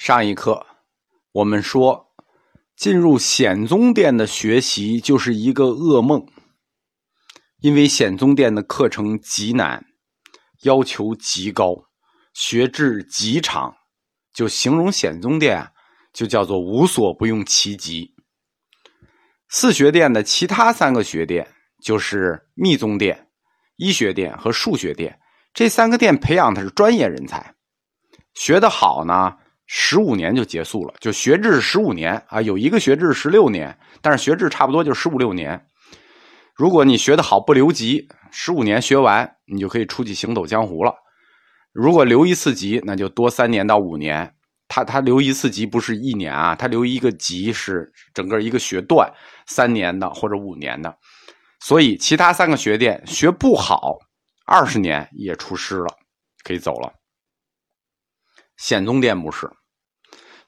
上一课我们说，进入显宗殿的学习就是一个噩梦，因为显宗殿的课程极难，要求极高，学制极长，就形容显宗殿就叫做无所不用其极。四学殿的其他三个学殿就是密宗殿、医学殿和数学殿，这三个殿培养的是专业人才，学得好呢。十五年就结束了，就学制十五年啊，有一个学制十六年，但是学制差不多就十五六年。如果你学得好不留级，十五年学完，你就可以出去行走江湖了。如果留一次级，那就多三年到五年。他他留一次级不是一年啊，他留一个级是整个一个学段三年的或者五年的。所以其他三个学殿学不好，二十年也出师了，可以走了。显宗殿不是。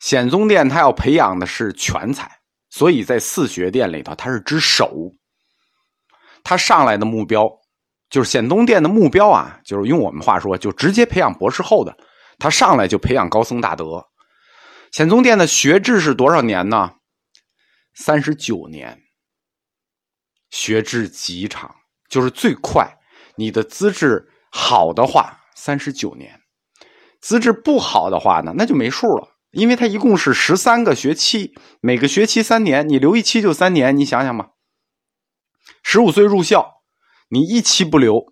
显宗殿他要培养的是全才，所以在四学殿里头，他是只手。他上来的目标就是显宗殿的目标啊，就是用我们话说，就直接培养博士后的。他上来就培养高僧大德。显宗殿的学制是多少年呢？三十九年。学制极长，就是最快。你的资质好的话，三十九年；资质不好的话呢，那就没数了。因为它一共是十三个学期，每个学期三年，你留一期就三年，你想想吧。十五岁入校，你一期不留，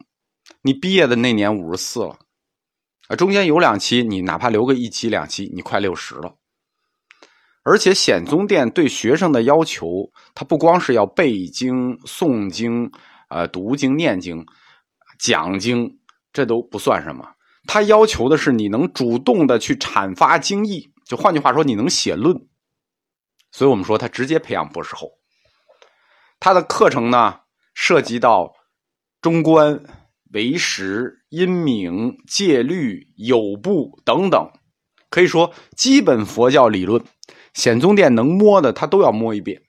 你毕业的那年五十四了，啊，中间有两期，你哪怕留个一期两期，你快六十了。而且显宗殿对学生的要求，他不光是要背经、诵经、呃读经、念经、讲经，这都不算什么，他要求的是你能主动的去阐发经义。就换句话说，你能写论，所以我们说他直接培养博士后。他的课程呢，涉及到中观、唯识、阴明、戒律、有部等等，可以说基本佛教理论，显宗殿能摸的他都要摸一遍。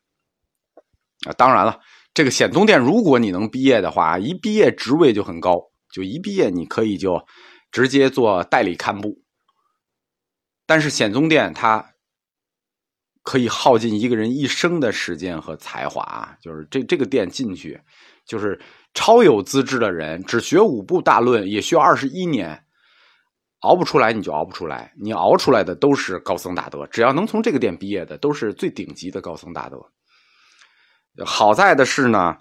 啊，当然了，这个显宗殿如果你能毕业的话，一毕业职位就很高，就一毕业你可以就直接做代理堪布。但是显宗殿它可以耗尽一个人一生的时间和才华！就是这这个殿进去，就是超有资质的人，只学五部大论也需要二十一年，熬不出来你就熬不出来。你熬出来的都是高僧大德，只要能从这个殿毕业的，都是最顶级的高僧大德。好在的是呢，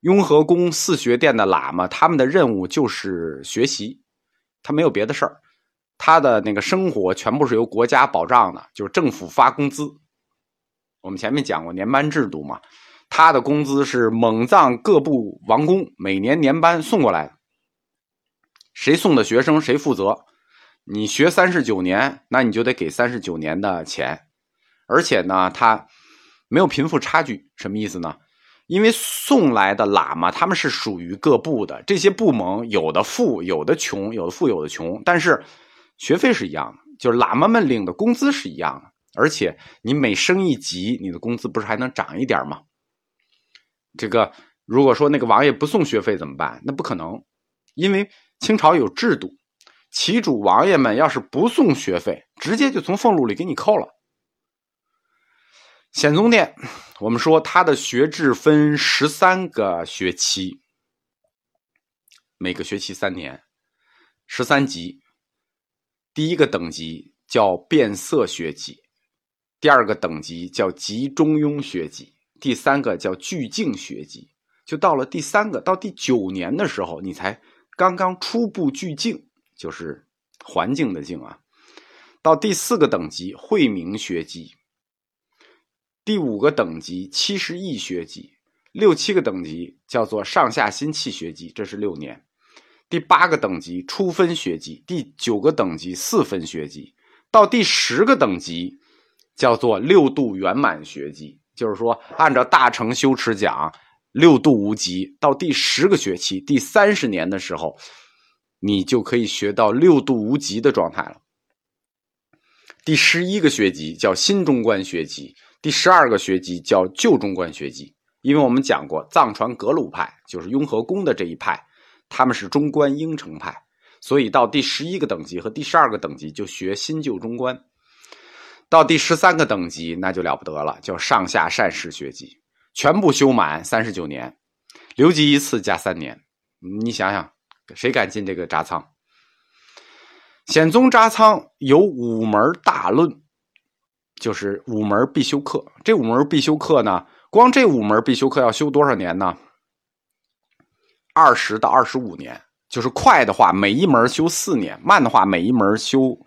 雍和宫四学殿的喇嘛，他们的任务就是学习，他没有别的事儿。他的那个生活全部是由国家保障的，就是政府发工资。我们前面讲过年班制度嘛，他的工资是蒙藏各部王公每年年班送过来的，谁送的学生谁负责。你学三十九年，那你就得给三十九年的钱，而且呢，他没有贫富差距，什么意思呢？因为送来的喇嘛他们是属于各部的，这些部门有的富，有的穷，有的富，有的穷，但是。学费是一样的，就是喇嘛们领的工资是一样的，而且你每升一级，你的工资不是还能涨一点吗？这个如果说那个王爷不送学费怎么办？那不可能，因为清朝有制度，旗主王爷们要是不送学费，直接就从俸禄里给你扣了。显宗殿，我们说它的学制分十三个学期，每个学期三年，十三级。第一个等级叫变色学籍，第二个等级叫集中庸学籍，第三个叫具境学籍。就到了第三个到第九年的时候，你才刚刚初步聚境，就是环境的境啊。到第四个等级慧明学籍，第五个等级七十亿学籍，六七个等级叫做上下心气学籍，这是六年。第八个等级初分学籍，第九个等级四分学籍，到第十个等级叫做六度圆满学籍。就是说，按照大乘修持讲，六度无极。到第十个学期，第三十年的时候，你就可以学到六度无极的状态了。第十一个学籍叫新中观学籍，第十二个学籍叫旧中观学籍。因为我们讲过，藏传格鲁派就是雍和宫的这一派。他们是中观应成派，所以到第十一个等级和第十二个等级就学新旧中观。到第十三个等级那就了不得了，叫上下善士学籍，全部修满三十九年，留级一次加三年。你想想，谁敢进这个扎仓？显宗扎仓有五门大论，就是五门必修课。这五门必修课呢，光这五门必修课要修多少年呢？二十到二十五年。就是快的话，每一门修四年；慢的话，每一门修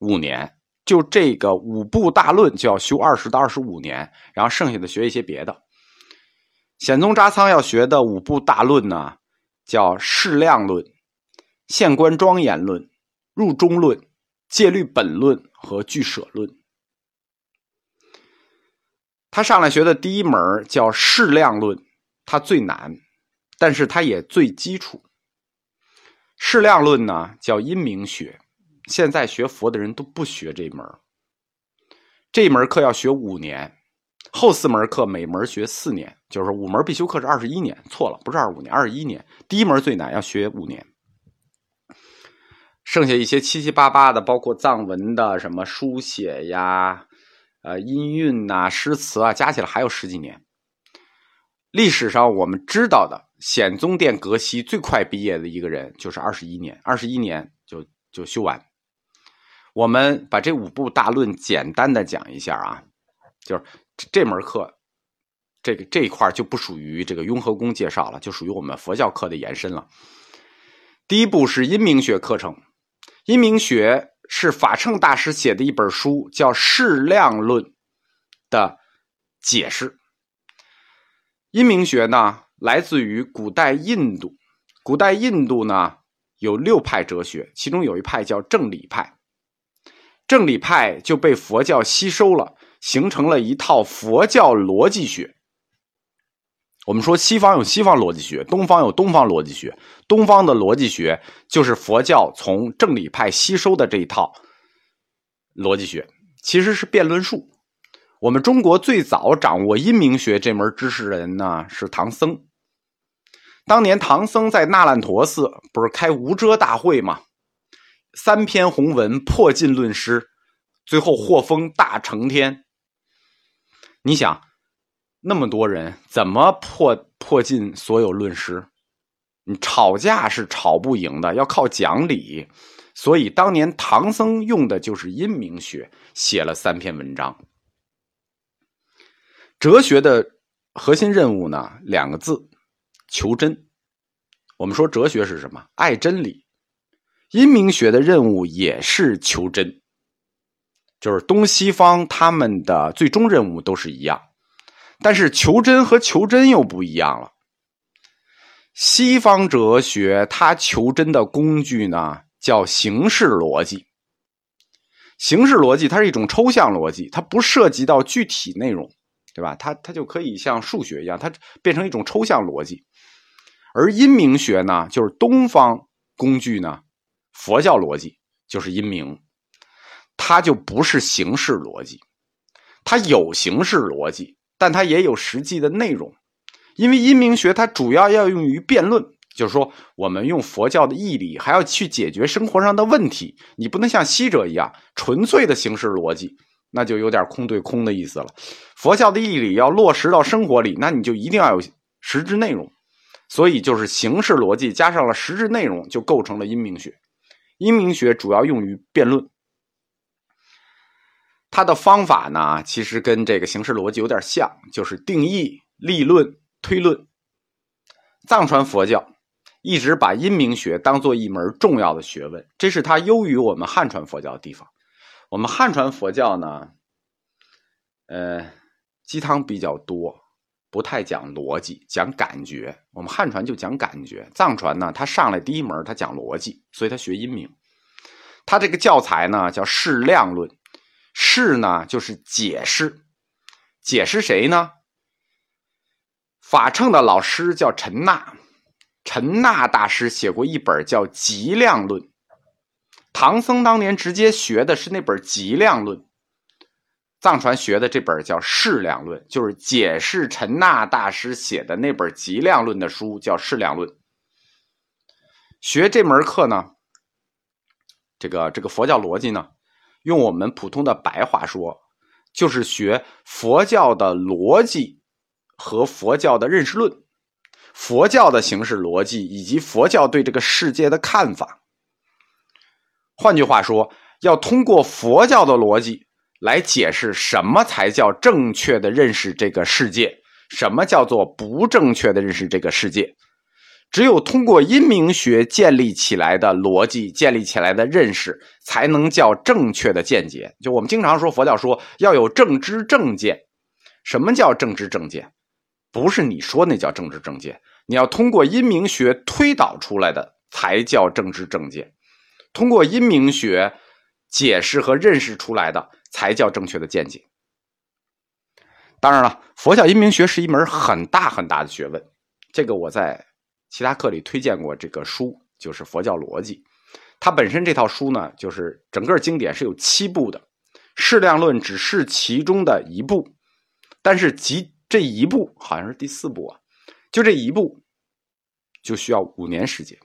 五年。就这个五部大论就要修二十到二十五年，然后剩下的学一些别的。显宗扎仓要学的五部大论呢，叫适量论、县官庄严论、入中论、戒律本论和俱舍论。他上来学的第一门叫适量论，它最难，但是它也最基础。适量论呢，叫阴明学。现在学佛的人都不学这门这门课要学五年，后四门课每门学四年，就是五门必修课是二十一年。错了，不是二十五年，二十一年。第一门最难，要学五年。剩下一些七七八八的，包括藏文的什么书写呀、呃音韵呐、诗词啊，加起来还有十几年。历史上我们知道的。显宗殿格西最快毕业的一个人就是二十一年，二十一年就就修完。我们把这五部大论简单的讲一下啊，就是这门课，这个这一块就不属于这个雍和宫介绍了，就属于我们佛教课的延伸了。第一部是阴明学课程，阴明学是法称大师写的一本书，叫《适量论》的解释。阴明学呢？来自于古代印度，古代印度呢有六派哲学，其中有一派叫正理派，正理派就被佛教吸收了，形成了一套佛教逻辑学。我们说西方有西方逻辑学，东方有东方逻辑学，东方的逻辑学就是佛教从正理派吸收的这一套逻辑学，其实是辩论术。我们中国最早掌握阴明学这门知识的人呢是唐僧。当年唐僧在那烂陀寺不是开无遮大会吗？三篇宏文破尽论师，最后获封大成天。你想，那么多人怎么破破尽所有论师？你吵架是吵不赢的，要靠讲理。所以当年唐僧用的就是阴明学，写了三篇文章。哲学的核心任务呢，两个字。求真，我们说哲学是什么？爱真理。阴明学的任务也是求真，就是东西方他们的最终任务都是一样，但是求真和求真又不一样了。西方哲学它求真的工具呢，叫形式逻辑。形式逻辑它是一种抽象逻辑，它不涉及到具体内容，对吧？它它就可以像数学一样，它变成一种抽象逻辑。而阴明学呢，就是东方工具呢，佛教逻辑就是阴明，它就不是形式逻辑，它有形式逻辑，但它也有实际的内容。因为阴明学它主要要用于辩论，就是说我们用佛教的义理，还要去解决生活上的问题。你不能像西哲一样纯粹的形式逻辑，那就有点空对空的意思了。佛教的义理要落实到生活里，那你就一定要有实质内容。所以就是形式逻辑加上了实质内容，就构成了阴明学。阴明学主要用于辩论，它的方法呢，其实跟这个形式逻辑有点像，就是定义、立论、推论。藏传佛教一直把阴明学当做一门重要的学问，这是它优于我们汉传佛教的地方。我们汉传佛教呢，呃，鸡汤比较多。不太讲逻辑，讲感觉。我们汉传就讲感觉，藏传呢，他上来第一门他讲逻辑，所以他学阴明。他这个教材呢叫释量论，释呢就是解释，解释谁呢？法称的老师叫陈那，陈那大师写过一本叫极量论，唐僧当年直接学的是那本极量论。藏传学的这本叫《释量论》，就是解释陈那大师写的那本《极量论》的书，叫《释量论》。学这门课呢，这个这个佛教逻辑呢，用我们普通的白话说，就是学佛教的逻辑和佛教的认识论，佛教的形式逻辑以及佛教对这个世界的看法。换句话说，要通过佛教的逻辑来解释什么才叫正确的认识这个世界，什么叫做不正确的认识这个世界。只有通过因明学建立起来的逻辑，建立起来的认识，才能叫正确的见解。就我们经常说，佛教说要有正知正见。什么叫正知正见？不是你说那叫正知正见，你要通过因明学推导出来的才叫正知正见。通过阴明学解释和认识出来的才叫正确的见解。当然了，佛教阴明学是一门很大很大的学问，这个我在。其他课里推荐过这个书，就是《佛教逻辑》。它本身这套书呢，就是整个经典是有七部的，《适量论》只是其中的一部，但是即这一部好像是第四部啊，就这一部就需要五年时间。